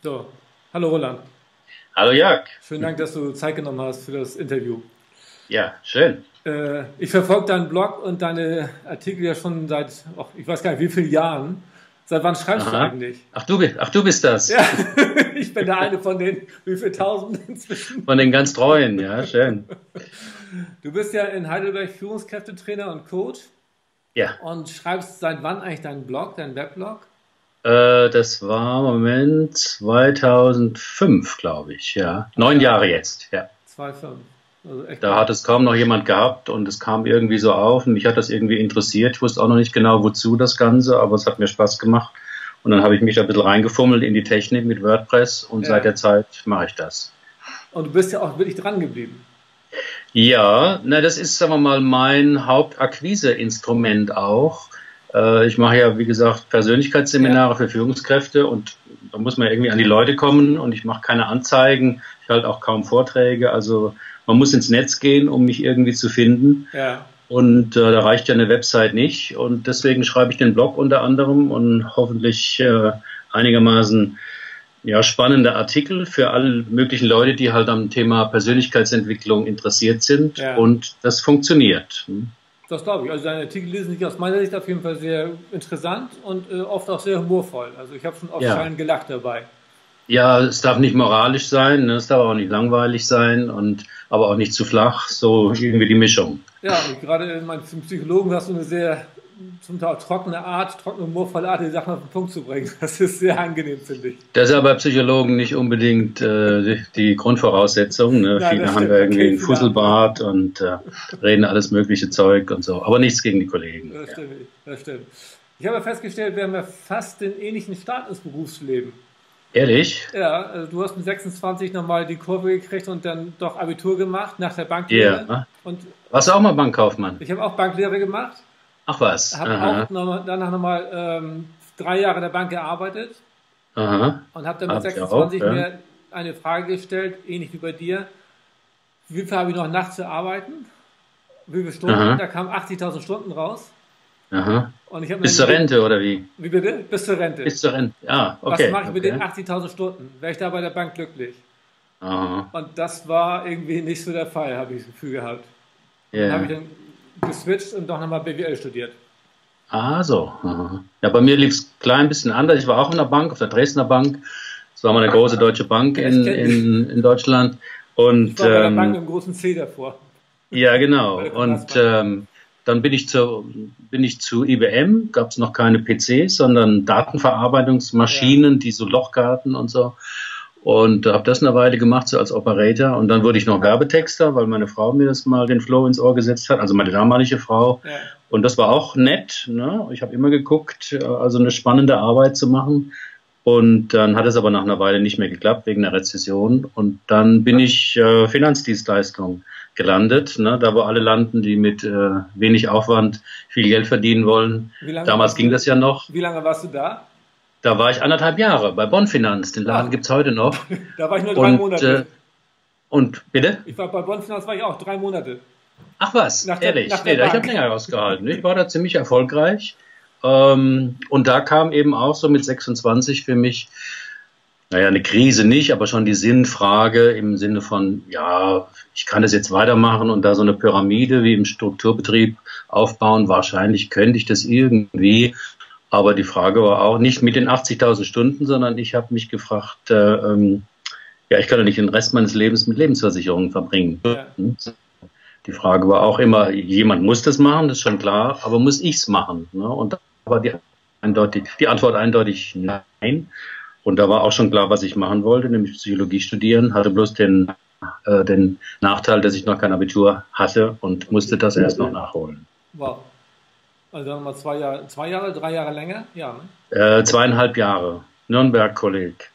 So, hallo Roland. Hallo Jörg. Schönen Dank, dass du Zeit genommen hast für das Interview. Ja, schön. Äh, ich verfolge deinen Blog und deine Artikel ja schon seit, oh, ich weiß gar nicht, wie vielen Jahren. Seit wann schreibst Aha. du eigentlich? Ach du, ach, du bist das. Ja, ich bin der eine von den, wie viel tausend inzwischen? Von den ganz treuen, ja, schön. Du bist ja in Heidelberg Führungskräftetrainer und Coach. Ja. Und schreibst seit wann eigentlich deinen Blog, deinen Weblog? Äh, das war Moment 2005, glaube ich, ja. Neun Jahre jetzt, ja. 2005. Also da hat es kaum noch jemand gehabt und es kam irgendwie so auf und mich hat das irgendwie interessiert. Ich wusste auch noch nicht genau, wozu das Ganze, aber es hat mir Spaß gemacht. Und dann habe ich mich da ein bisschen reingefummelt in die Technik mit WordPress und ja. seit der Zeit mache ich das. Und du bist ja auch wirklich dran geblieben. Ja, na, das ist, sagen wir mal, mein Hauptakquiseinstrument auch. Äh, ich mache ja, wie gesagt, Persönlichkeitsseminare ja. für Führungskräfte und da muss man irgendwie an die Leute kommen und ich mache keine Anzeigen, ich halte auch kaum Vorträge. Also man muss ins Netz gehen, um mich irgendwie zu finden. Ja. Und äh, da reicht ja eine Website nicht. Und deswegen schreibe ich den Blog unter anderem und hoffentlich äh, einigermaßen ja, spannende Artikel für alle möglichen Leute, die halt am Thema Persönlichkeitsentwicklung interessiert sind. Ja. Und das funktioniert. Hm. Das glaube ich. Also deine Artikel lesen sich aus meiner Sicht auf jeden Fall sehr interessant und äh, oft auch sehr humorvoll. Also ich habe schon oft ja. gelacht dabei. Ja, es darf nicht moralisch sein, ne? es darf auch nicht langweilig sein und aber auch nicht zu flach, so irgendwie die Mischung. Ja, gerade in meinen Psychologen hast du eine sehr zum Teil trockene Art, trockene, humorvolle Art, die Sachen auf den Punkt zu bringen. Das ist sehr angenehm, finde ich. Das ist aber bei Psychologen nicht unbedingt äh, die, Grundvoraussetzung. Ne? Nein, Viele haben ja irgendwie okay, einen Fusselbart und äh, reden alles mögliche Zeug und so. Aber nichts gegen die Kollegen. Das stimmt. Ja. Das stimmt. Ich habe festgestellt, wir haben ja fast den ähnlichen Start ins Berufsleben. Ehrlich? Ja, also du hast mit 26 nochmal die Kurve gekriegt und dann doch Abitur gemacht nach der Banklehre. Ja. Und Warst du auch mal Bankkaufmann? Ich habe auch Banklehre gemacht. Ach was. Habe auch noch, danach nochmal ähm, drei Jahre in der Bank gearbeitet. Aha. Und habe dann mit 26 auch, ja. mir eine Frage gestellt, ähnlich wie bei dir. Wie viel habe ich noch nachts zu arbeiten? Wie viele Stunden? Aha. Da kamen 80.000 Stunden raus. Aha. Und ich Bis zur Rente oder wie? Wie bitte? Bis zur Rente. Bis zur Rente, ja, okay. Was mache ich okay. mit den 80.000 Stunden? Wäre ich da bei der Bank glücklich? Aha. Und das war irgendwie nicht so der Fall, habe ich das Gefühl gehabt. Yeah. Dann habe ich dann geswitcht und doch nochmal BWL studiert. Ah, so. Aha. Ja, bei mir lief es klein bisschen anders. Ich war auch in der Bank, auf der Dresdner Bank. Das war mal eine große deutsche Bank in, in, in Deutschland. Und, ich war bei der Bank ähm, mit großen C davor. Ja, genau. Und ähm, dann bin ich zu, bin ich zu IBM, gab es noch keine PCs, sondern Datenverarbeitungsmaschinen, ja. die so Lochkarten und so. Und habe das eine Weile gemacht, so als Operator. Und dann wurde ich noch Werbetexter, weil meine Frau mir das mal den Flow ins Ohr gesetzt hat, also meine damalige Frau. Ja. Und das war auch nett. Ne? Ich habe immer geguckt, äh, also eine spannende Arbeit zu machen. Und dann hat es aber nach einer Weile nicht mehr geklappt wegen der Rezession. Und dann bin ich äh, Finanzdienstleistung gelandet, ne? da wo alle landen, die mit äh, wenig Aufwand viel Geld verdienen wollen. Damals ging das ja noch. Wie lange warst du da? Da war ich anderthalb Jahre bei Bonn Finanz. Den Laden ah. gibt es heute noch. da war ich nur drei und, Monate. Äh, und bitte? Ich war bei Bonn Finanz war ich auch drei Monate. Ach was, nach ehrlich? Der, nee, ich habe länger rausgehalten. Ich war da ziemlich erfolgreich. Ähm, und da kam eben auch so mit 26 für mich, naja, eine Krise nicht, aber schon die Sinnfrage im Sinne von, ja, ich kann das jetzt weitermachen und da so eine Pyramide wie im Strukturbetrieb aufbauen. Wahrscheinlich könnte ich das irgendwie. Aber die Frage war auch nicht mit den 80.000 Stunden, sondern ich habe mich gefragt, äh, ähm, ja, ich kann doch nicht den Rest meines Lebens mit Lebensversicherungen verbringen. Ja. Die Frage war auch immer, jemand muss das machen, das ist schon klar, aber muss ich es machen? Ne? Und da war die, eindeutig, die Antwort eindeutig nein. Und da war auch schon klar, was ich machen wollte, nämlich Psychologie studieren, hatte bloß den, äh, den Nachteil, dass ich noch kein Abitur hatte und musste das erst noch nachholen. Wow. Also dann mal zwei Jahre, zwei Jahre, drei Jahre länger? Ja, ne? Äh, zweieinhalb Jahre. Nürnberg-Kolleg.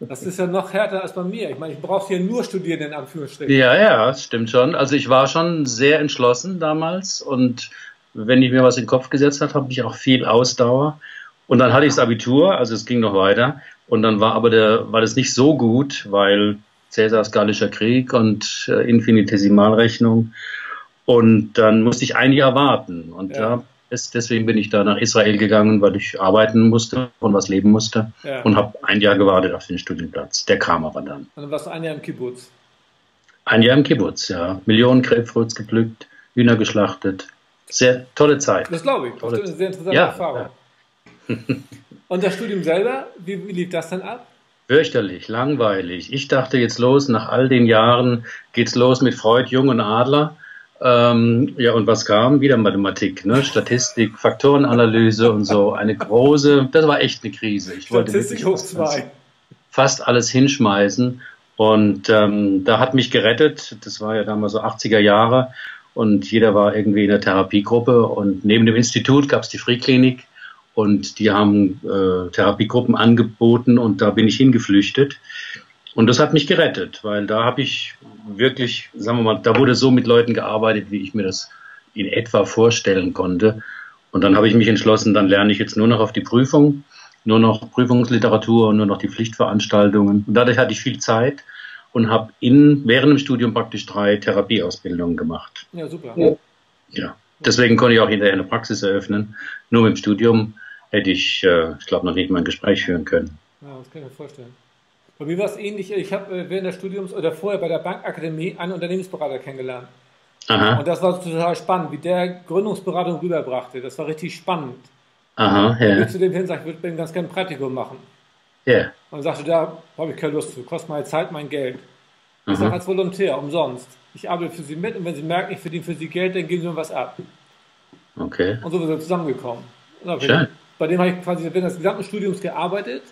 Das ist ja noch härter als bei mir. Ich meine, ich brauche hier nur studieren, in Anführungsstrichen. Ja, ja, das stimmt schon. Also ich war schon sehr entschlossen damals und wenn ich mir was in den Kopf gesetzt habe, habe ich auch viel Ausdauer. Und dann hatte ich das Abitur, also es ging noch weiter. Und dann war aber der, war das nicht so gut, weil Cäsars Gallischer Krieg und äh, Infinitesimalrechnung. Und dann musste ich ein Jahr warten. Und ja. da Es, deswegen bin ich da nach Israel gegangen, weil ich arbeiten musste und was leben musste. Ja. Und habe ein Jahr gewartet auf den Studienplatz. Der kam aber dann. Und dann warst du ein Jahr im Kibbutz? Ein Jahr im Kibbutz, ja. Millionen Krebsfrüchts gepflückt, Hühner geschlachtet. Sehr tolle Zeit. Das glaube ich. Das ist eine sehr interessante ja, Erfahrung. Ja. und das Studium selber, wie, wie lief das dann ab? Fürchterlich, langweilig. Ich dachte jetzt los, nach all den Jahren geht's los mit Freud, Jung und Adler. Ähm, ja, und was kam? Wieder Mathematik, ne? Statistik, Faktorenanalyse und so. Eine große, das war echt eine Krise. Ich Statistik hoch zwei. Fast alles hinschmeißen. Und ähm, da hat mich gerettet, das war ja damals so 80er Jahre, und jeder war irgendwie in der Therapiegruppe. Und neben dem Institut gab es die Free und die haben äh, Therapiegruppen angeboten und da bin ich hingeflüchtet. Und das hat mich gerettet, weil da habe ich wirklich, sagen wir mal, da wurde so mit Leuten gearbeitet, wie ich mir das in etwa vorstellen konnte. Und dann habe ich mich entschlossen, dann lerne ich jetzt nur noch auf die Prüfung, nur noch Prüfungsliteratur und nur noch die Pflichtveranstaltungen. Und dadurch hatte ich viel Zeit und habe in während dem Studium praktisch drei Therapieausbildungen gemacht. Ja, super. Ja. Deswegen konnte ich auch hinterher eine Praxis eröffnen. Nur mit dem Studium hätte ich, äh, ich glaube, noch nicht mal ein Gespräch führen können. Ja, das kann ich mir vorstellen. Bei mir war es ähnlich. Ich habe äh, während des Studiums oder vorher bei der Bankakademie einen Unternehmensberater kennengelernt. Aha. Und das war total spannend, wie der Gründungsberatung rüberbrachte. Das war richtig spannend. Aha, ja. Und ich zu dem hin sagte, ich würde ganz gerne ein Praktikum machen. Ja. Und sagte, da habe ich keine Lust zu, kostet meine Zeit, mein Geld. Ich mhm. sage als Volontär, umsonst. Ich arbeite für Sie mit und wenn Sie merken, ich verdiene für Sie Geld, dann geben Sie mir was ab. Okay. Und so sind wir zusammengekommen. Schön. Bei dem habe ich quasi während des gesamten Studiums gearbeitet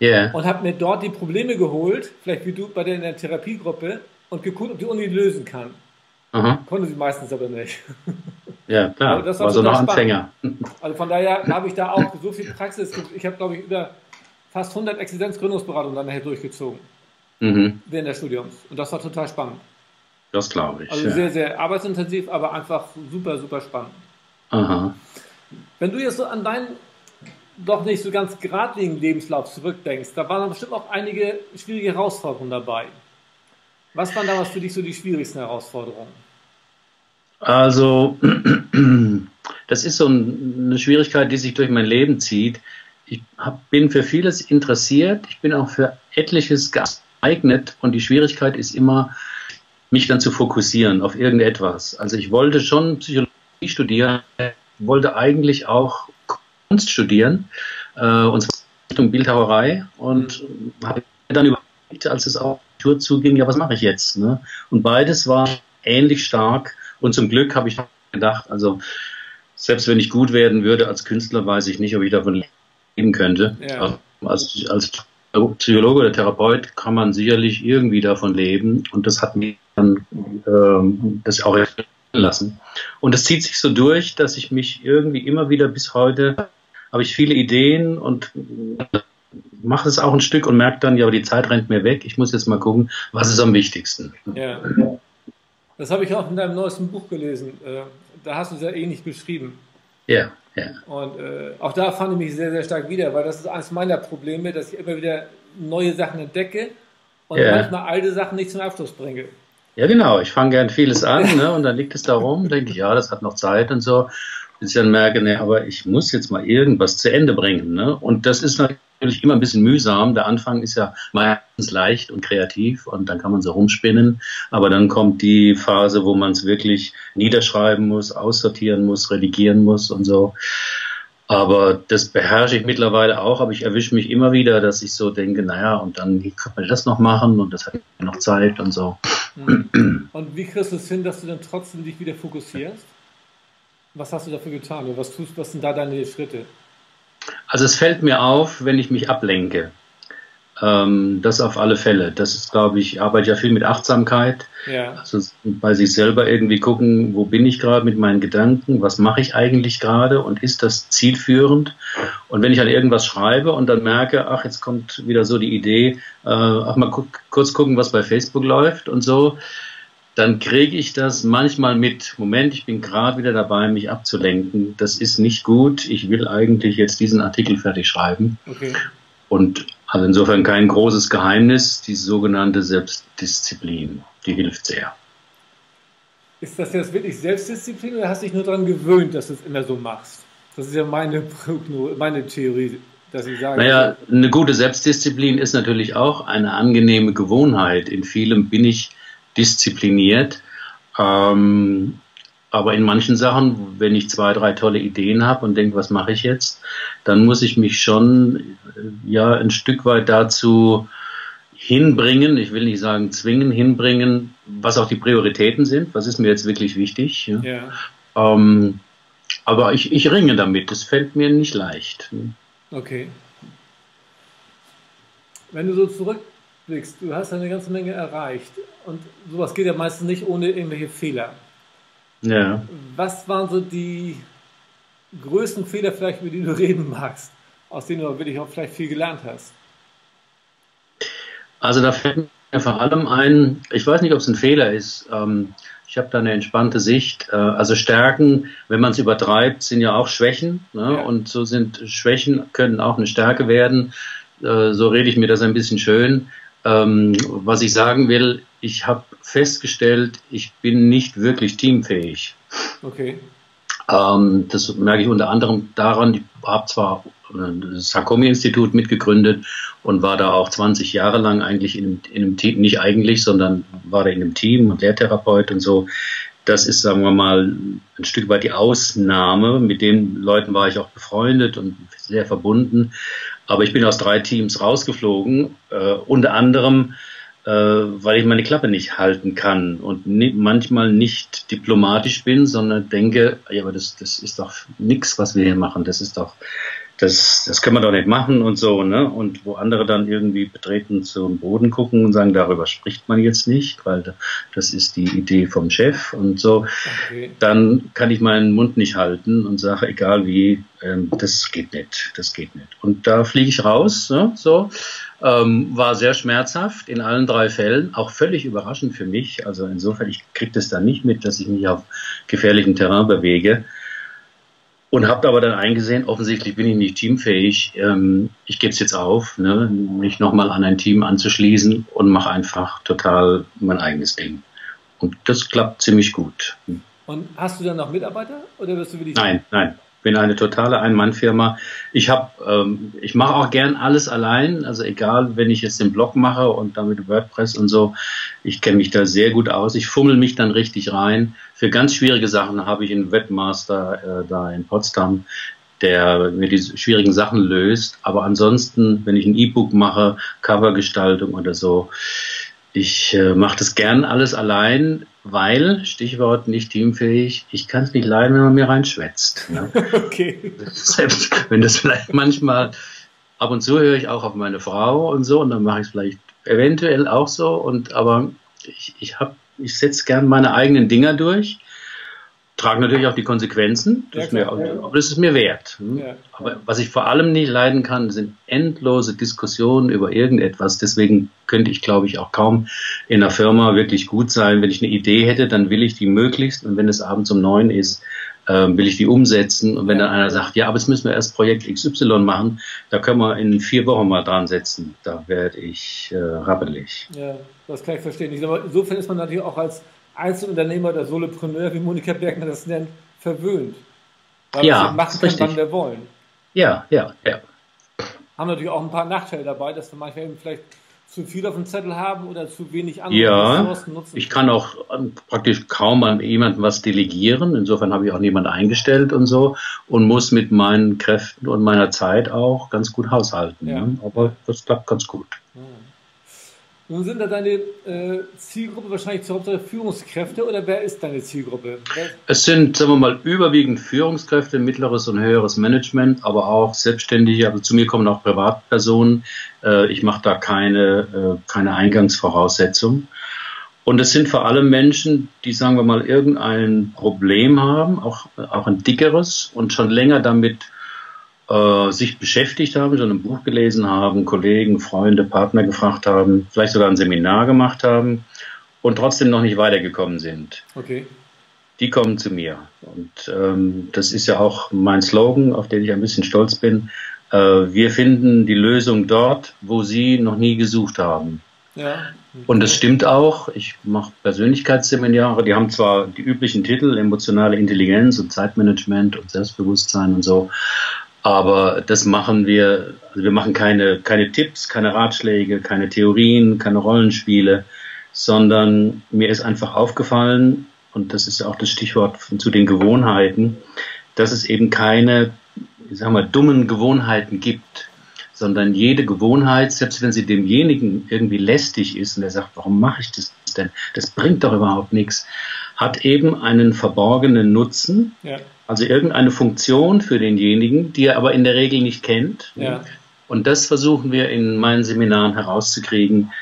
yeah. und habe mir dort die Probleme geholt, vielleicht wie du bei der in der Therapiegruppe, und geguckt, ob die Uni lösen kann. Aha. Konnte sie meistens aber nicht. Ja, klar. Also das war, war so noch Anfänger. Also von daher habe ich da auch so viel Praxis. Ich habe, glaube ich, über fast 100 Existenzgründungsberatungen dann nachher durchgezogen. Mhm. Während des Studiums. Und das war total spannend. Das glaube ich. Also ja. sehr, sehr arbeitsintensiv, aber einfach super, super spannend. Aha. Wenn du jetzt so an deinen doch nicht so ganz geradlinigen Lebenslauf zurückdenkst, da waren bestimmt auch einige schwierige Herausforderungen dabei. Was waren damals für dich so die schwierigsten Herausforderungen? Also, das ist so eine Schwierigkeit, die sich durch mein Leben zieht ich hab, bin für vieles interessiert, ich bin auch für etliches geeignet und die Schwierigkeit ist immer, mich dann zu fokussieren auf irgendetwas. Also ich wollte schon Psychologie studieren, wollte eigentlich auch Kunst studieren, äh, und zwar Richtung Bildhauerei und habe dann überlegt, als es auch Tour zuging, ja, was mache ich jetzt? Ne? Und beides war ähnlich stark und zum Glück habe ich gedacht, also selbst wenn ich gut werden würde als Künstler, weiß ich nicht, ob ich davon geben könnte. Ja. Als, als Psychologe oder Therapeut kann man sicherlich irgendwie davon leben und das hat mich dann ähm, das auch lassen. Und das zieht sich so durch, dass ich mich irgendwie immer wieder bis heute habe ich viele Ideen und mache es auch ein Stück und merke dann, ja, aber die Zeit rennt mir weg. Ich muss jetzt mal gucken, was ist am wichtigsten. Ja. Das habe ich auch in deinem neuesten Buch gelesen. Äh, da hast du es ja ähnlich beschrieben. Ja. Ja. Und äh, auch da fand ich mich sehr, sehr stark wieder, weil das ist eines meiner Probleme, dass ich immer wieder neue Sachen entdecke und ja. manchmal alte Sachen nicht zum Abschluss bringe. Ja, genau. Ich fange gern vieles an ne, und dann liegt es darum, denke ich, ja, das hat noch Zeit und so. Bis ich dann merke, ne, aber ich muss jetzt mal irgendwas zu Ende bringen. Ne? Und das ist natürlich immer ein bisschen mühsam. Der Anfang ist ja meistens leicht und kreativ und dann kann man so rumspinnen. Aber dann kommt die Phase, wo man es wirklich niederschreiben muss, aussortieren muss, redigieren muss und so. Aber das beherrsche ich mittlerweile auch, aber ich erwische mich immer wieder, dass ich so denke, naja, und dann kann man das noch machen und das hat noch Zeit und so. Und wie kriegst du es hin, dass du dann trotzdem dich wieder fokussierst? Was hast du dafür getan? Oder was tust was sind da deine Schritte? Also es fällt mir auf, wenn ich mich ablenke. Ähm, das auf alle Fälle. Das ist, glaube ich, ich arbeite ja viel mit Achtsamkeit. Ja. Also bei sich selber irgendwie gucken, wo bin ich gerade mit meinen Gedanken, was mache ich eigentlich gerade und ist das zielführend? Und wenn ich an irgendwas schreibe und dann merke, ach, jetzt kommt wieder so die Idee, äh, ach mal gu kurz gucken, was bei Facebook läuft und so, dann kriege ich das manchmal mit. Moment, ich bin gerade wieder dabei, mich abzulenken. Das ist nicht gut. Ich will eigentlich jetzt diesen Artikel fertig schreiben. Okay. Und also insofern kein großes Geheimnis, die sogenannte Selbstdisziplin, die hilft sehr. Ist das jetzt wirklich Selbstdisziplin oder hast du dich nur daran gewöhnt, dass du es immer so machst? Das ist ja meine, meine Theorie, dass ich sage. Naja, eine gute Selbstdisziplin ist natürlich auch eine angenehme Gewohnheit. In vielem bin ich diszipliniert. Ähm, aber in manchen Sachen, wenn ich zwei, drei tolle Ideen habe und denke, was mache ich jetzt, dann muss ich mich schon äh, ja ein Stück weit dazu hinbringen, ich will nicht sagen zwingen, hinbringen, was auch die Prioritäten sind, was ist mir jetzt wirklich wichtig. Ja. ja. Ähm, aber ich, ich ringe damit, es fällt mir nicht leicht. Okay. Wenn du so zurückblickst, du hast eine ganze Menge erreicht und sowas geht ja meistens nicht ohne irgendwelche Fehler. Ja. Was waren so die größten Fehler vielleicht, über die du reden magst, aus denen du wirklich auch vielleicht viel gelernt hast? Also da fällt mir vor allem ein, ich weiß nicht, ob es ein Fehler ist. Ähm, ich habe da eine entspannte Sicht. Äh, also Stärken, wenn man es übertreibt, sind ja auch Schwächen. Ne? Ja. Und so sind Schwächen, können auch eine Stärke werden. Äh, so rede ich mir das ein bisschen schön. Ähm, was ich sagen will, ich habe festgestellt, ich bin nicht wirklich teamfähig. Okay. Ähm, das merke ich unter anderem daran, ich habe zwar das Sarkomi-Institut mitgegründet und war da auch 20 Jahre lang eigentlich in in einem Team, nicht eigentlich, sondern war da in einem Team und Lehrtherapeut und so. Das ist, sagen wir mal, ein Stück weit die Ausnahme. Mit den Leuten war ich auch befreundet und sehr verbunden. Aber ich bin aus drei Teams rausgeflogen, äh, unter anderem äh, weil ich meine Klappe nicht halten kann und ni manchmal nicht diplomatisch bin, sondern denke, ja, aber das, das ist doch nichts, was wir hier machen. Das ist doch das, das können wir doch nicht machen und so, ne? Und wo andere dann irgendwie betreten zum Boden gucken und sagen, darüber spricht man jetzt nicht, weil das ist die Idee vom Chef und so, okay. dann kann ich meinen Mund nicht halten und sage, egal wie, ähm, das geht nicht, das geht nicht. Und da fliege ich raus, ne? so. Ähm, war sehr schmerzhaft in allen drei Fällen, auch völlig überraschend für mich. Also insofern, ich kriege das dann nicht mit, dass ich mich auf gefährlichem Terrain bewege und habe aber dann eingesehen, offensichtlich bin ich nicht teamfähig. Ähm, ich gebe es jetzt auf, ne, mich nochmal an ein Team anzuschließen und mache einfach total mein eigenes Ding. Und das klappt ziemlich gut. Und hast du dann noch Mitarbeiter oder wirst du wirklich? Nein, nein bin eine totale Ein-Mann-Firma. Ich habe, ähm, ich mache auch gern alles allein. Also egal, wenn ich jetzt den Blog mache und damit WordPress und so, ich kenne mich da sehr gut aus. Ich fummel mich dann richtig rein. Für ganz schwierige Sachen habe ich einen Webmaster äh, da in Potsdam, der mir die schwierigen Sachen löst. Aber ansonsten, wenn ich ein E-Book mache, Covergestaltung oder so, ich äh, mache das gern alles allein, weil, Stichwort nicht teamfähig, ich kann es nicht leiden, wenn man mir reinschwätzt. Ne? okay. Selbst wenn das vielleicht manchmal, ab und zu höre ich auch auf meine Frau und so, und dann mache ich es vielleicht eventuell auch so, und aber ich, ich, hab, ich setze gern meine eigenen Dinger durch trage natürlich auch die Konsequenzen, das ja, klar, mir, ja. aber das ist mir wert. Hm? Ja, aber was ich vor allem nicht leiden kann, sind endlose Diskussionen über irgendetwas. Deswegen könnte ich, glaube ich, auch kaum in einer Firma wirklich gut sein. Wenn ich eine Idee hätte, dann will ich die möglichst und wenn es abends um neun ist, äh, will ich die umsetzen. Und wenn dann einer sagt, ja, aber jetzt müssen wir erst Projekt XY machen, da können wir in vier Wochen mal dran setzen, da werde ich äh, rappelig. Ja, das kann ich verstehen. insofern ist man natürlich auch als Einzelunternehmer oder Solopreneur, wie Monika Bergner das nennt, verwöhnt. Weil ja, wir machen können, wann wir wollen. Ja, ja, ja. Haben natürlich auch ein paar Nachteile dabei, dass wir manchmal eben vielleicht zu viel auf dem Zettel haben oder zu wenig andere ja, Ressourcen nutzen. Ich kann auch ähm, praktisch kaum an jemandem was delegieren. Insofern habe ich auch niemanden eingestellt und so und muss mit meinen Kräften und meiner Zeit auch ganz gut haushalten. Ja. Ne? Aber das klappt ganz gut. Ja. Nun sind da deine äh, Zielgruppe wahrscheinlich zur Hauptsache Führungskräfte oder wer ist deine Zielgruppe? Es sind, sagen wir mal, überwiegend Führungskräfte, mittleres und höheres Management, aber auch Selbstständige. Also zu mir kommen auch Privatpersonen. Äh, ich mache da keine, äh, keine Eingangsvoraussetzung. Und es sind vor allem Menschen, die, sagen wir mal, irgendein Problem haben, auch, auch ein dickeres und schon länger damit äh, sich beschäftigt haben, schon ein Buch gelesen haben, Kollegen, Freunde, Partner gefragt haben, vielleicht sogar ein Seminar gemacht haben und trotzdem noch nicht weitergekommen sind. Okay. Die kommen zu mir. Und ähm, das ist ja auch mein Slogan, auf den ich ein bisschen stolz bin. Äh, wir finden die Lösung dort, wo Sie noch nie gesucht haben. Ja. Und das stimmt auch. Ich mache Persönlichkeitsseminare, die haben zwar die üblichen Titel, emotionale Intelligenz und Zeitmanagement und Selbstbewusstsein und so, aber das machen wir, also wir machen keine, keine Tipps, keine Ratschläge, keine Theorien, keine Rollenspiele, sondern mir ist einfach aufgefallen, und das ist auch das Stichwort zu den Gewohnheiten, dass es eben keine, ich sag mal, dummen Gewohnheiten gibt, sondern jede Gewohnheit, selbst wenn sie demjenigen irgendwie lästig ist und er sagt, warum mache ich das denn? Das bringt doch überhaupt nichts, hat eben einen verborgenen Nutzen, ja. Also irgendeine Funktion für denjenigen, die er aber in der Regel nicht kennt. Ja. Und das versuchen wir in meinen Seminaren herauszukriegen,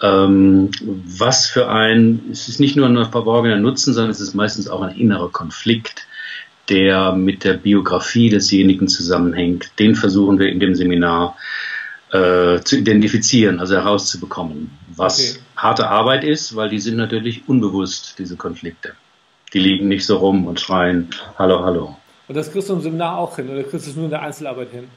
ähm, was für ein, es ist nicht nur ein verborgener Nutzen, sondern es ist meistens auch ein innerer Konflikt, der mit der Biografie desjenigen zusammenhängt. Den versuchen wir in dem Seminar äh, zu identifizieren, also herauszubekommen, was okay. harte Arbeit ist, weil die sind natürlich unbewusst, diese Konflikte. Die liegen nicht so rum und schreien, hallo, hallo. Und das kriegst du im Seminar auch hin oder kriegst du es nur in der Einzelarbeit hin?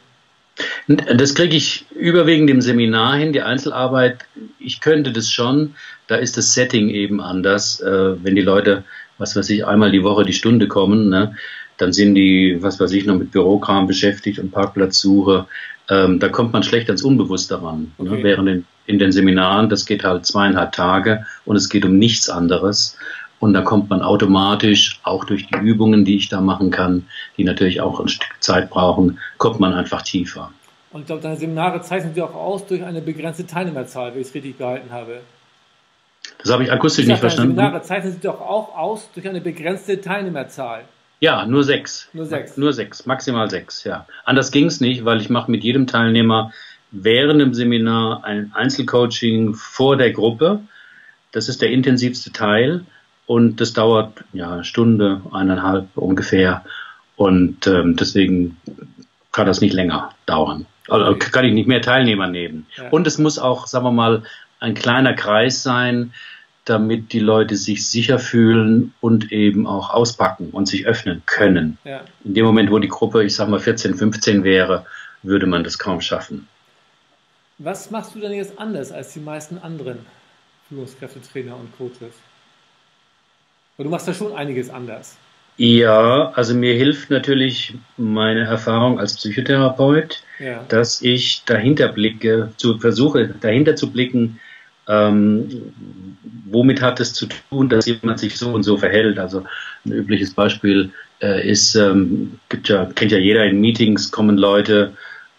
Das kriege ich überwiegend im Seminar hin. Die Einzelarbeit, ich könnte das schon. Da ist das Setting eben anders. Äh, wenn die Leute, was weiß ich, einmal die Woche die Stunde kommen, ne, dann sind die, was weiß ich, noch mit Bürokram beschäftigt und Parkplatzsuche. Ähm, da kommt man schlecht ans Unbewusste ran. Ne? Okay. Ne? Während in, in den Seminaren, das geht halt zweieinhalb Tage und es geht um nichts anderes. Und da kommt man automatisch, auch durch die Übungen, die ich da machen kann, die natürlich auch ein Stück Zeit brauchen, kommt man einfach tiefer. Und ich glaube, deine Seminare zeichnen sich auch aus durch eine begrenzte Teilnehmerzahl, wenn ich es richtig gehalten habe. Das habe ich akustisch ich nicht verstanden. Seminare zeichnen sich doch auch aus durch eine begrenzte Teilnehmerzahl. Ja, nur sechs. Nur sechs. Nur sechs, maximal sechs, ja. Anders ging es nicht, weil ich mache mit jedem Teilnehmer während dem Seminar ein Einzelcoaching vor der Gruppe. Das ist der intensivste Teil. Und das dauert ja eine Stunde, eineinhalb ungefähr. Und ähm, deswegen kann das nicht länger dauern. Also kann ich nicht mehr Teilnehmer nehmen. Ja. Und es muss auch, sagen wir mal, ein kleiner Kreis sein, damit die Leute sich sicher fühlen und eben auch auspacken und sich öffnen können. Ja. In dem Moment, wo die Gruppe, ich sag mal 14, 15 wäre, würde man das kaum schaffen. Was machst du denn jetzt anders als die meisten anderen Führungskräfte, Trainer und Coaches? Aber du machst da schon einiges anders. Ja, also mir hilft natürlich meine Erfahrung als Psychotherapeut, ja. dass ich dahinter blicke, zu versuche dahinter zu blicken, ähm, womit hat es zu tun, dass jemand sich so und so verhält. Also ein übliches Beispiel äh, ist, ähm, gibt ja, kennt ja jeder in Meetings kommen Leute,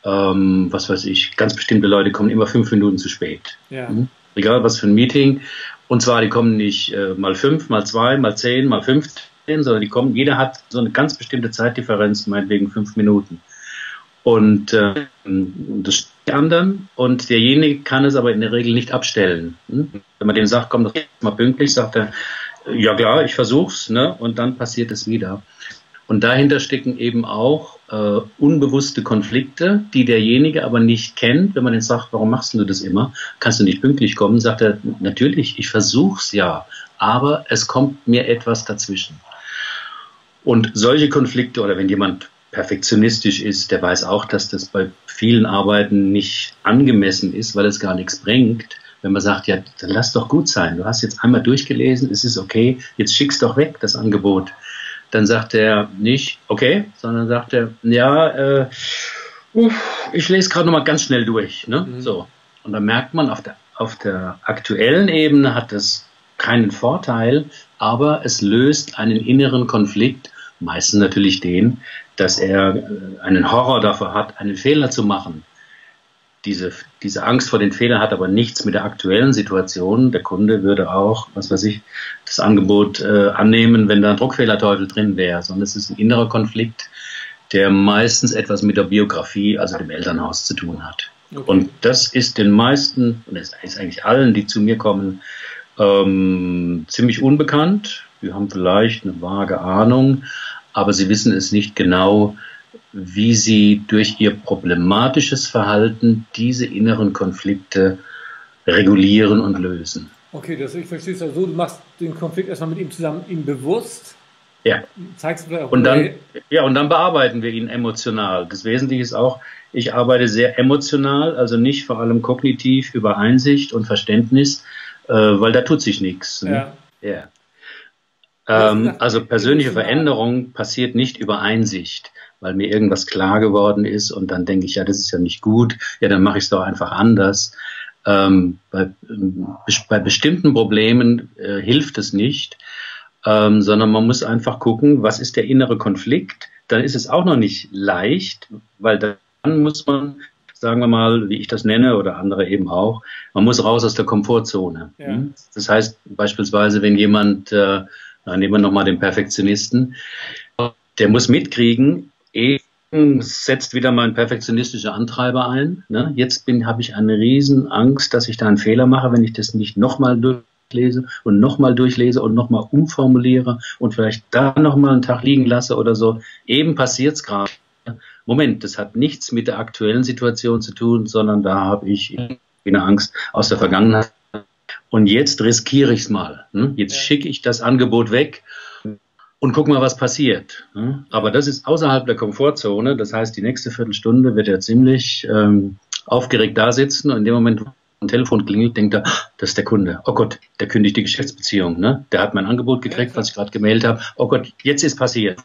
ähm, was weiß ich, ganz bestimmte Leute kommen immer fünf Minuten zu spät. Ja. Mhm. Egal was für ein Meeting. Und zwar, die kommen nicht äh, mal fünf, mal zwei, mal zehn, mal fünfzehn, sondern die kommen, jeder hat so eine ganz bestimmte Zeitdifferenz, meinetwegen fünf Minuten. Und äh, das die anderen und derjenige kann es aber in der Regel nicht abstellen. Hm? Wenn man dem sagt, komm doch mal pünktlich, sagt er, ja klar, ich versuch's, ne? Und dann passiert es wieder. Und dahinter stecken eben auch äh, unbewusste Konflikte, die derjenige aber nicht kennt. Wenn man den sagt, warum machst du das immer? Kannst du nicht pünktlich kommen? Sagt er, natürlich, ich versuch's ja, aber es kommt mir etwas dazwischen. Und solche Konflikte oder wenn jemand perfektionistisch ist, der weiß auch, dass das bei vielen Arbeiten nicht angemessen ist, weil es gar nichts bringt. Wenn man sagt, ja, dann lass doch gut sein. Du hast jetzt einmal durchgelesen, es ist okay, jetzt schick's doch weg, das Angebot dann sagt er nicht, okay, sondern sagt er, ja, äh, ich lese gerade nochmal ganz schnell durch. Ne? Mhm. So. Und dann merkt man, auf der, auf der aktuellen Ebene hat es keinen Vorteil, aber es löst einen inneren Konflikt, meistens natürlich den, dass er äh, einen Horror davor hat, einen Fehler zu machen diese, diese Angst vor den Fehlern hat aber nichts mit der aktuellen Situation. Der Kunde würde auch, was weiß ich, das Angebot äh, annehmen, wenn da ein Druckfehlerteufel drin wäre, sondern es ist ein innerer Konflikt, der meistens etwas mit der Biografie, also dem Elternhaus zu tun hat. Okay. Und das ist den meisten, und es ist eigentlich allen, die zu mir kommen, ähm, ziemlich unbekannt. Wir haben vielleicht eine vage Ahnung, aber sie wissen es nicht genau, wie sie durch ihr problematisches Verhalten diese inneren Konflikte regulieren und lösen. Okay, das, ich verstehe es ja so, du machst den Konflikt erstmal mit ihm zusammen, ihm bewusst. Ja. Zeigst du und dann, ja, und dann bearbeiten wir ihn emotional. Das Wesentliche ist auch, ich arbeite sehr emotional, also nicht vor allem kognitiv über Einsicht und Verständnis, äh, weil da tut sich nichts. Ne? Ja. ja. Ähm, also persönliche Veränderung passiert nicht über Einsicht, weil mir irgendwas klar geworden ist und dann denke ich, ja, das ist ja nicht gut, ja, dann mache ich es doch einfach anders. Ähm, bei, bei, bestimmten Problemen äh, hilft es nicht, ähm, sondern man muss einfach gucken, was ist der innere Konflikt. Dann ist es auch noch nicht leicht, weil dann muss man, sagen wir mal, wie ich das nenne oder andere eben auch, man muss raus aus der Komfortzone. Ja. Hm? Das heißt beispielsweise, wenn jemand äh, nehmen wir nochmal den Perfektionisten. Der muss mitkriegen, eben setzt wieder mein perfektionistischer Antreiber ein. Ne? Jetzt habe ich eine riesen Angst, dass ich da einen Fehler mache, wenn ich das nicht nochmal durchlese und nochmal durchlese und nochmal umformuliere und vielleicht da nochmal einen Tag liegen lasse oder so. Eben passiert es gerade. Moment, das hat nichts mit der aktuellen Situation zu tun, sondern da habe ich eine Angst aus der Vergangenheit und jetzt riskiere ich es mal. Ne? Jetzt ja. schicke ich das Angebot weg und guck mal, was passiert. Ne? Aber das ist außerhalb der Komfortzone. Das heißt, die nächste Viertelstunde wird er ziemlich ähm, aufgeregt da sitzen und in dem Moment, wo ein Telefon klingelt, denkt er, das ist der Kunde. Oh Gott, der kündigt die Geschäftsbeziehung. Ne? Der hat mein Angebot gekriegt, was ich gerade gemeldet habe. Oh Gott, jetzt ist passiert.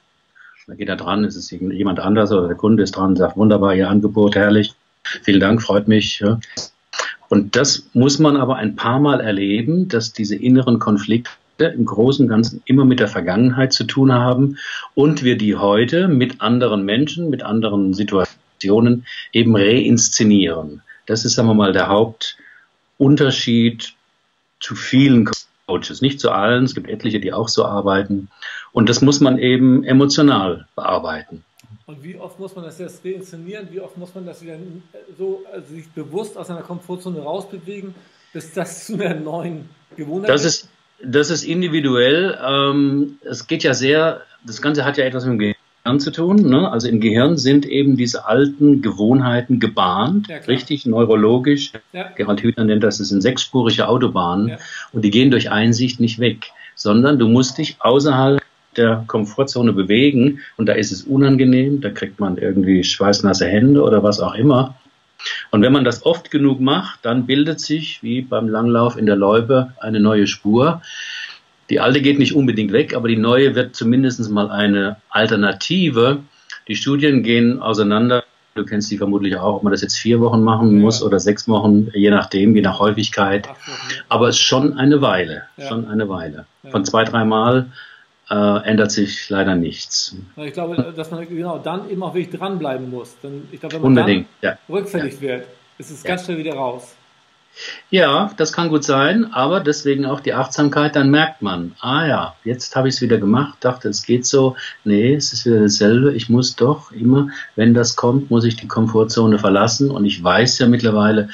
Da geht er dran, ist es jemand anders oder der Kunde ist dran, sagt, wunderbar, Ihr Angebot, herrlich. Vielen Dank, freut mich. Und das muss man aber ein paar Mal erleben, dass diese inneren Konflikte im Großen und Ganzen immer mit der Vergangenheit zu tun haben und wir die heute mit anderen Menschen, mit anderen Situationen eben reinszenieren. Das ist, sagen wir mal, der Hauptunterschied zu vielen Coaches. Nicht zu allen, es gibt etliche, die auch so arbeiten. Und das muss man eben emotional bearbeiten. Und wie oft muss man das jetzt reinszenieren? Wie oft muss man das wieder so also sich bewusst aus einer Komfortzone rausbewegen, bis das zu einer neuen Gewohnheit das ist? Das ist individuell. Ähm, es geht ja sehr, das Ganze hat ja etwas mit dem Gehirn zu tun. Ne? Also im Gehirn sind eben diese alten Gewohnheiten gebahnt, ja, richtig neurologisch. Ja. Gerald Hüther nennt das, das sind sechsspurige Autobahnen ja. und die gehen durch Einsicht nicht weg, sondern du musst dich außerhalb der Komfortzone bewegen und da ist es unangenehm, da kriegt man irgendwie schweißnasse Hände oder was auch immer. Und wenn man das oft genug macht, dann bildet sich, wie beim Langlauf in der Loipe, eine neue Spur. Die alte geht nicht unbedingt weg, aber die neue wird zumindest mal eine Alternative. Die Studien gehen auseinander. Du kennst die vermutlich auch, ob man das jetzt vier Wochen machen muss ja. oder sechs Wochen, je nachdem, je nach Häufigkeit. Aber es ist schon eine Weile, ja. schon eine Weile. Von zwei, dreimal äh, ändert sich leider nichts. Ich glaube, dass man genau dann eben auch wirklich dranbleiben muss. Denn ich glaube, wenn man Unbedingt, dann ja. rückfällig ja. wird, ist es ganz schnell wieder raus. Ja, das kann gut sein, aber deswegen auch die Achtsamkeit, dann merkt man, ah ja, jetzt habe ich es wieder gemacht, dachte, es geht so, nee, es ist wieder dasselbe, ich muss doch immer, wenn das kommt, muss ich die Komfortzone verlassen und ich weiß ja mittlerweile,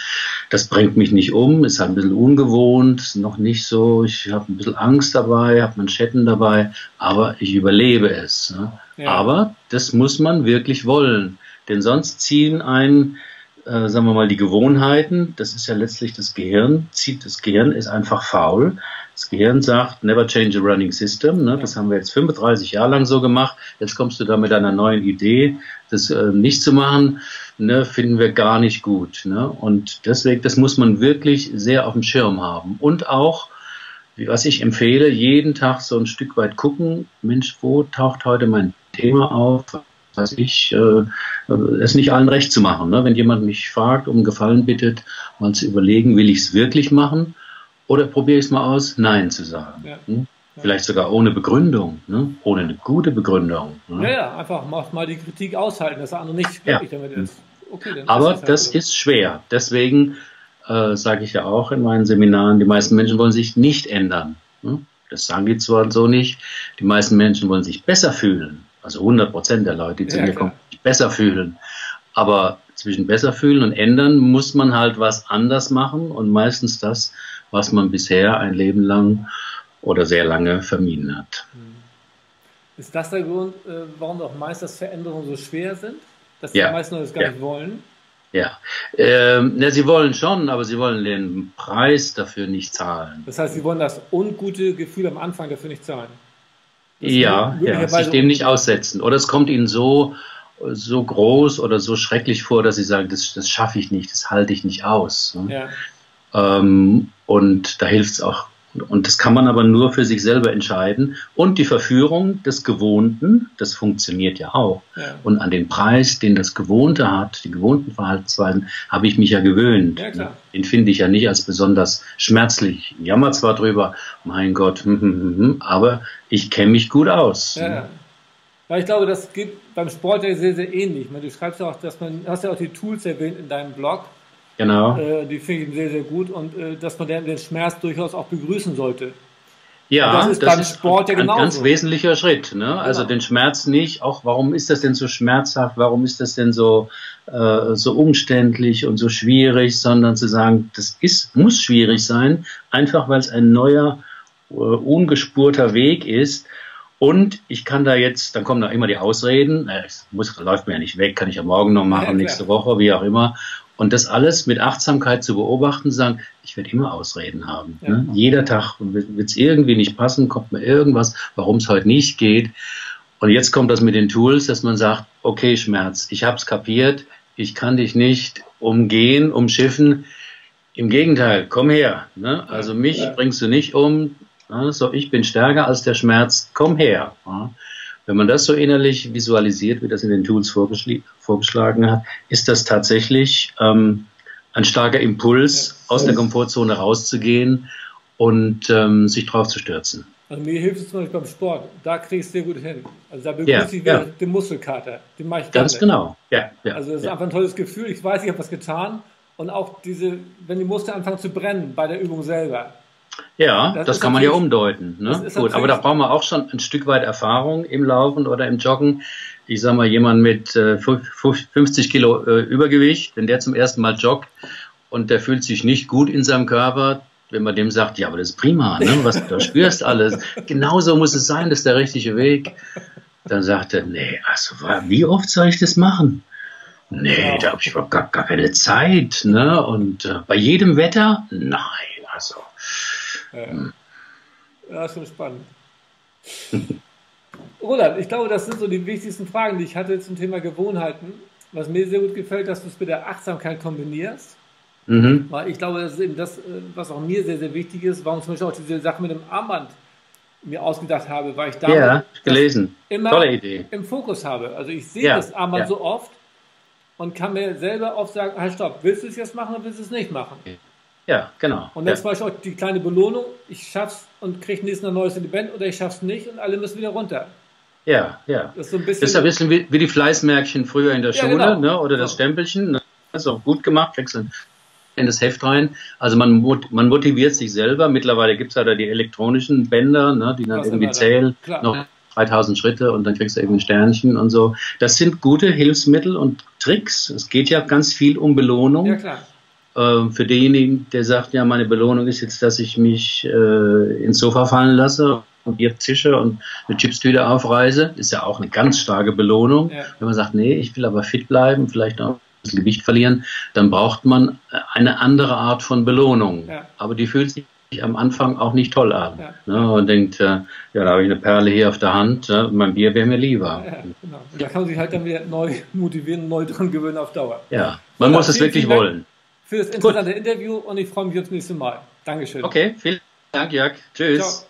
das bringt mich nicht um, ist halt ein bisschen ungewohnt, noch nicht so, ich habe ein bisschen Angst dabei, habe Manschetten dabei, aber ich überlebe es. Ne? Ja. Aber das muss man wirklich wollen, denn sonst ziehen einen äh, sagen wir mal, die Gewohnheiten, das ist ja letztlich das Gehirn, zieht, das Gehirn ist einfach faul. Das Gehirn sagt, never change a running system. Ne? Das haben wir jetzt 35 Jahre lang so gemacht. Jetzt kommst du da mit einer neuen Idee, das äh, nicht zu machen, ne? finden wir gar nicht gut. Ne? Und deswegen, das muss man wirklich sehr auf dem Schirm haben. Und auch, was ich empfehle, jeden Tag so ein Stück weit gucken, Mensch, wo taucht heute mein Thema auf? weiß ich, äh, es nicht allen recht zu machen. Ne? Wenn jemand mich fragt, um Gefallen bittet, mal zu überlegen, will ich es wirklich machen oder probiere ich es mal aus, Nein zu sagen. Ja. Hm? Vielleicht sogar ohne Begründung, ne? ohne eine gute Begründung. Ne? Ja, ja, einfach mal die Kritik aushalten, dass der andere nicht ja. damit ist. Okay, Aber ist halt das so. ist schwer. Deswegen äh, sage ich ja auch in meinen Seminaren, die meisten Menschen wollen sich nicht ändern. Ne? Das sagen die zwar so nicht. Die meisten Menschen wollen sich besser fühlen also 100 Prozent der Leute, die zu ja, mir kommen, sich besser fühlen. Aber zwischen besser fühlen und ändern muss man halt was anders machen und meistens das, was man bisher ein Leben lang oder sehr lange vermieden hat. Hm. Ist das der Grund, äh, warum auch meistens Veränderungen so schwer sind? Dass die ja. meisten das gar ja. nicht wollen? Ja, ähm, ja, sie wollen schon, aber sie wollen den Preis dafür nicht zahlen. Das heißt, sie wollen das ungute Gefühl am Anfang dafür nicht zahlen. ja, ja sich dem nicht aussetzen. Oder es kommt ihnen so, so groß oder so schrecklich vor, dass sie sagen, das, das schaffe ich nicht, das halte ich nicht aus. Ne? Ja. Ähm, und da hilft es auch und das kann man aber nur für sich selber entscheiden. Und die Verführung des Gewohnten, das funktioniert ja auch. Ja. Und an den Preis, den das Gewohnte hat, die gewohnten Verhaltensweisen, habe ich mich ja gewöhnt. Ja, den finde ich ja nicht als besonders schmerzlich. Ich jammer zwar drüber, mein Gott, hm, hm, hm, hm aber ich kenne mich gut aus. Ja. Weil ich glaube, das geht beim Sport ja sehr, sehr ähnlich. Du schreibst ja auch, dass man, hast ja auch die Tools erwähnt in deinem Blog Genau. Äh, die finde ich sehr, sehr gut und äh, dass man den, Schmerz durchaus auch begrüßen sollte. Ja, das ist das beim ist Sport ja ein genauso. ganz wesentlicher Schritt. Ne? Also genau. den Schmerz nicht, auch warum ist das denn so schmerzhaft, warum ist das denn so, äh, so umständlich und so schwierig, sondern zu sagen, das ist, muss schwierig sein, einfach weil es ein neuer, äh, ungespurter Weg ist. Und ich kann da jetzt, dann kommen da immer die Ausreden, äh, es muss, läuft mir ja nicht weg, kann ich ja morgen noch machen, ja, nächste Woche, wie auch immer. Und das alles mit Achtsamkeit zu beobachten, zu sagen, ich werde immer Ausreden haben. Ja. Ne? Jeder Tag wird es irgendwie nicht passen, kommt mir irgendwas, warum es heute nicht geht. Und jetzt kommt das mit den Tools, dass man sagt, okay, Schmerz, ich habe es kapiert, ich kann dich nicht umgehen, umschiffen. Im Gegenteil, komm her. Ne? Also mich ja. bringst du nicht um. Ne? So, ich bin stärker als der Schmerz, komm her. Ne? Wenn man das so innerlich visualisiert, wie das in den Tools vorgeschlagen hat, ist das tatsächlich ähm, ein starker Impuls, ja, aus der Komfortzone rauszugehen und ähm, sich drauf zu stürzen. Also mir hilft es zum Beispiel beim Sport. Da kriegst du sehr gut hin. Also da begrüße ja, ich wieder ja. den Muskelkater. Den mache ich Ganz genau. Ja, ja, also das ist einfach ein tolles Gefühl. Ich weiß, ich habe was getan. Und auch diese, wenn die Muskeln anfangen zu brennen bei der Übung selber. Ja, das, das kann man ja umdeuten. Ne? Gut, aber da brauchen wir auch schon ein Stück weit Erfahrung im Laufen oder im Joggen. Ich sag mal, jemand mit äh, 50 Kilo äh, Übergewicht, wenn der zum ersten Mal joggt und der fühlt sich nicht gut in seinem Körper, wenn man dem sagt, ja, aber das ist prima, ne? was du spürst alles, genauso muss es sein, das ist der richtige Weg. Dann sagt er, nee, also wie oft soll ich das machen? Nee, da habe ich gar, gar keine Zeit. Ne? Und äh, bei jedem Wetter? Nein, also ja, ja ist schon spannend. Roland, ich glaube, das sind so die wichtigsten Fragen, die ich hatte zum Thema Gewohnheiten. Was mir sehr gut gefällt, dass du es mit der Achtsamkeit kombinierst. Mhm. Weil ich glaube, das ist eben das, äh, was auch mir sehr, sehr wichtig ist, warum zum Beispiel auch diese Sache mit dem Armband mir ausgedacht habe, weil ich da ja, gelesen. immer Tolle Idee. im Fokus habe. Also ich sehe ja, das Armband ja. so oft und kann mir selber oft sagen, halt stopp, willst du es jetzt machen oder willst du es nicht machen? Ja, genau. Und dann ja. zum Beispiel auch die kleine Belohnung, ich schaff's und kriege nächstes ein neues Element oder ich schaff's nicht und alle müssen wieder runter. Ja, ja. Das ist, so ein bisschen, das ist ein bisschen wie, wie die Fleißmärkchen früher in der ja, Schule, genau. ne? oder das Stempelchen. Ne? Das ist auch gut gemacht, wechseln in das Heft rein. Also man, man motiviert sich selber. Mittlerweile gibt es ja da die elektronischen Bänder, ne? die dann irgendwie zählen. Noch 3000 Schritte und dann kriegst du eben ein Sternchen und so. Das sind gute Hilfsmittel und Tricks. Es geht ja ganz viel um Belohnung. Ja, klar. Ähm, für denjenigen, der sagt, ja, meine Belohnung ist jetzt, dass ich mich äh, ins Sofa fallen lasse und Bier zische und eine Chipstüte aufreise, ist ja auch eine ganz starke Belohnung. Ja. Wenn man sagt, nee, ich will aber fit bleiben, vielleicht noch ein bisschen Gewicht verlieren, dann braucht man eine andere Art von Belohnung. Ja. Aber die fühlt sich am Anfang auch nicht toll an. Ja. Ne, und denkt, äh, ja, da habe ich eine Perle hier auf der Hand, äh, mein Bier wäre mir lieber. Ja, genau. Und da kann man sich halt dann wieder neu motivieren, neu dran gewöhnen auf Dauer. Ja, man muss es wirklich wollen für das interessante Gut. Interview und ich freue mich aufs nächste Mal. Dankeschön. Okay, vielen Dank, Jörg. Tschüss. Ciao.